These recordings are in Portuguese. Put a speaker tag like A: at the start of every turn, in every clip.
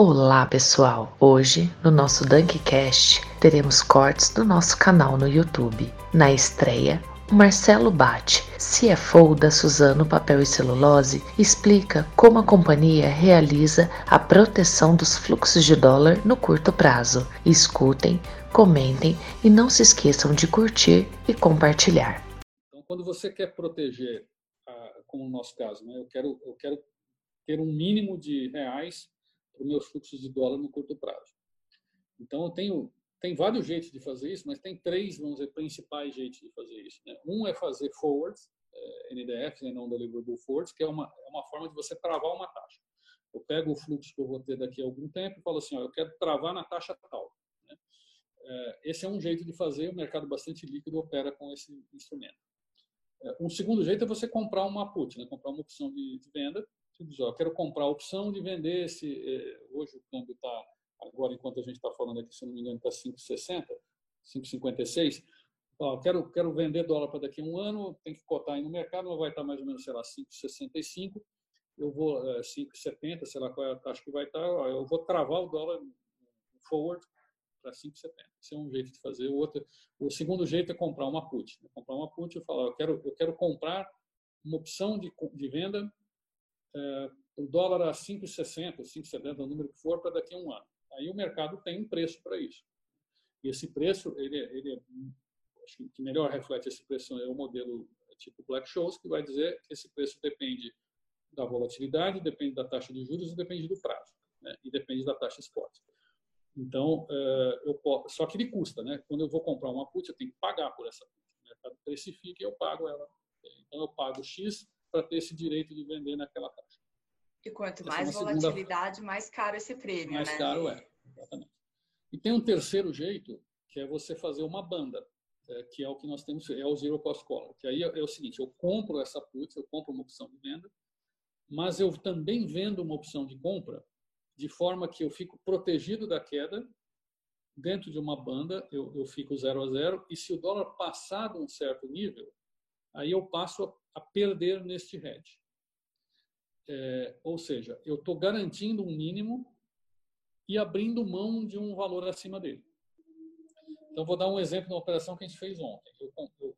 A: Olá pessoal! Hoje, no nosso Dunkcast, teremos cortes do nosso canal no YouTube. Na estreia, o Marcelo Bate, CFO da Suzano Papel e Celulose, explica como a companhia realiza a proteção dos fluxos de dólar no curto prazo. Escutem, comentem e não se esqueçam de curtir e compartilhar.
B: Então, quando você quer proteger, ah, como no nosso caso, né, eu, quero, eu quero ter um mínimo de reais para meus fluxos de dólar no curto prazo. Então, eu tenho tem vários jeitos de fazer isso, mas tem três, vamos dizer, principais jeitos de fazer isso. Né? Um é fazer forwards, é, NDFs, né, não deliverable forwards, que é uma, é uma forma de você travar uma taxa. Eu pego o fluxo que eu vou ter daqui a algum tempo e falo assim, ó, eu quero travar na taxa tal. Né? É, esse é um jeito de fazer, o mercado bastante líquido opera com esse instrumento. É, um segundo jeito é você comprar uma put, né? comprar uma opção de, de venda, diz, ó, quero comprar a opção de vender esse. Eh, hoje o câmbio está, agora enquanto a gente está falando aqui, se não me engano, está 5,60, 5,56. Ó, quero, quero vender dólar para daqui a um ano, tem que cotar aí no mercado, mas vai estar tá mais ou menos, sei lá, 5,65. Eu vou, eh, 5,70, sei lá qual é a taxa que vai estar, tá, eu vou travar o dólar forward para 5,70. Esse é um jeito de fazer. O, outro, o segundo jeito é comprar uma put. Né? Comprar uma put e falar, eu quero, eu quero comprar uma opção de, de venda é, o dólar a 5,60, 5,70, o número que for, para daqui a um ano. Aí o mercado tem um preço para isso. E esse preço, ele, ele acho que melhor reflete esse preço é o modelo tipo Black Shows, que vai dizer que esse preço depende da volatilidade, depende da taxa de juros e depende do prazo, né? e depende da taxa spot. Então, é, eu posso, só que ele custa, né? Quando eu vou comprar uma put, eu tenho que pagar por essa put. O mercado precifica e eu pago ela. Então, eu pago X para ter esse direito de vender naquela taxa.
C: E quanto Essa mais é volatilidade, segunda... mais caro esse prêmio,
B: mais
C: né?
B: caro é, exatamente. E tem um terceiro jeito, que é você fazer uma banda, é, que é o que nós temos, é o Zero Cost Collar. Que aí é, é o seguinte, eu compro essa put, eu compro uma opção de venda, mas eu também vendo uma opção de compra, de forma que eu fico protegido da queda, dentro de uma banda, eu, eu fico zero a zero, e se o dólar passar de um certo nível, aí eu passo a perder neste hedge. É, ou seja, eu estou garantindo um mínimo e abrindo mão de um valor acima dele. Então, vou dar um exemplo da operação que a gente fez ontem. Eu, eu,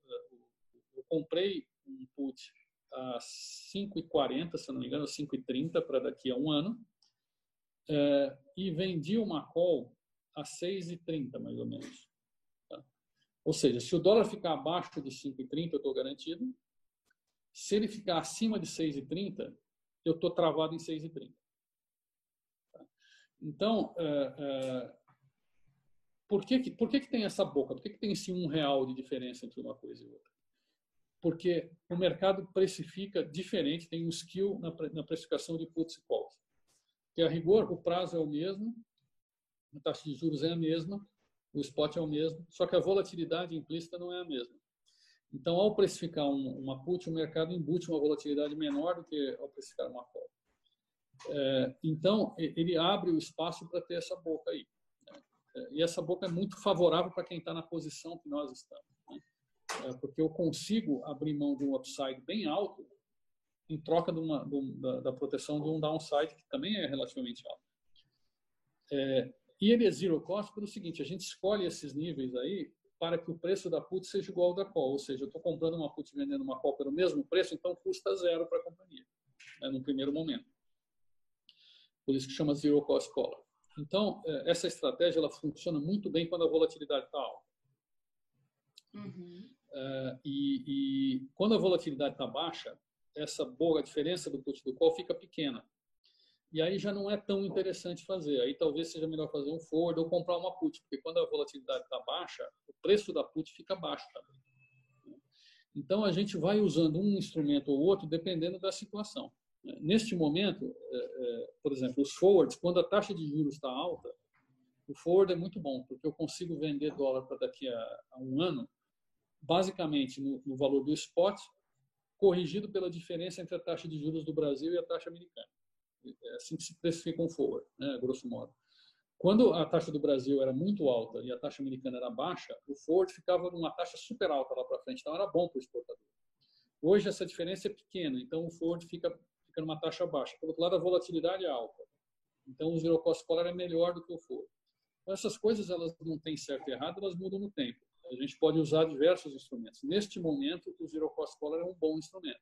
B: eu comprei um put a 5,40, se não me engano, 5,30 para daqui a um ano, é, e vendi uma call a 6,30, mais ou menos. Ou seja, se o dólar ficar abaixo de 5,30, eu estou garantido, se ele ficar acima de 6,30, eu estou travado em 6,30. Tá? Então, é, é, por, que, que, por que, que tem essa boca? Por que, que tem esse um real de diferença entre uma coisa e outra? Porque o mercado precifica diferente, tem um skill na, na precificação de puts e calls. Que a rigor, o prazo é o mesmo, a taxa de juros é a mesma, o spot é o mesmo, só que a volatilidade implícita não é a mesma. Então, ao precificar um, uma put, o mercado embute uma volatilidade menor do que ao precificar uma call. É, então, ele abre o espaço para ter essa boca aí. Né? É, e essa boca é muito favorável para quem está na posição que nós estamos. Né? É, porque eu consigo abrir mão de um upside bem alto em troca de uma, de, da, da, proteção de um downside que também é relativamente alto. É, e ele é zero cost pelo seguinte, a gente escolhe esses níveis aí para que o preço da put seja igual ao da call. Ou seja, eu estou comprando uma put e vendendo uma call pelo mesmo preço, então custa zero para a companhia, né, no primeiro momento. Por isso que chama Zero Cost Collar. Então, é, essa estratégia ela funciona muito bem quando a volatilidade está alta. Uhum. É, e, e, quando a volatilidade está baixa, essa boa diferença do put do call fica pequena. E aí já não é tão interessante fazer. Aí talvez seja melhor fazer um forward ou comprar uma put, porque quando a volatilidade está baixa, o preço da put fica baixo também. Então a gente vai usando um instrumento ou outro dependendo da situação. Neste momento, é, é, por exemplo, os forwards, quando a taxa de juros está alta, o forward é muito bom, porque eu consigo vender dólar para daqui a, um ano, basicamente no valor do spot, corrigido pela diferença entre a taxa de juros do Brasil e a taxa americana. É assim que se precifica um forward, né, grosso modo. Quando a taxa do Brasil era muito alta e a taxa americana era baixa, o forward ficava numa taxa super alta lá para frente, então era bom para o exportador. Hoje essa diferença é pequena, então o forward fica, fica numa taxa baixa. Por outro lado, a volatilidade é alta. Então, o zero cost collar é melhor do que o forward. Então, essas coisas elas não têm certo e errado, elas mudam no tempo. A gente pode usar diversos instrumentos. Neste momento, o zero cost collar é um bom instrumento.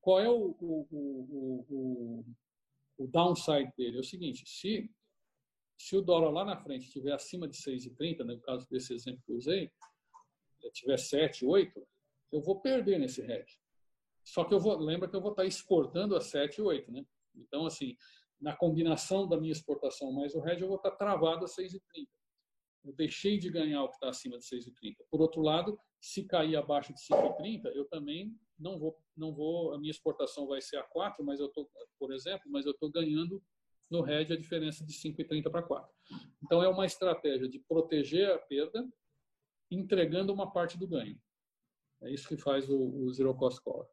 B: Qual é o, o, o, o, o downside dele? É o seguinte, se, se o dólar lá na frente estiver acima de 6,30, no caso desse exemplo que eu usei, tiver 7, 8, eu vou perder nesse hedge. Só que eu vou, lembra que eu vou estar exportando a 7 e 8, né? Então, assim, na combinação da minha exportação mais o hedge, eu vou estar travado a 6,30. Eu deixei de ganhar o que está acima de 6,30. Por outro lado, se cair abaixo de 5,30, eu também não vou, não vou, a minha exportação vai ser a 4, mas eu tô, por exemplo, mas eu estou ganhando no hedge a diferença de 5,30 para 4. Então é uma estratégia de proteger a perda, entregando uma parte do ganho. É isso que faz o, o zero cost collar.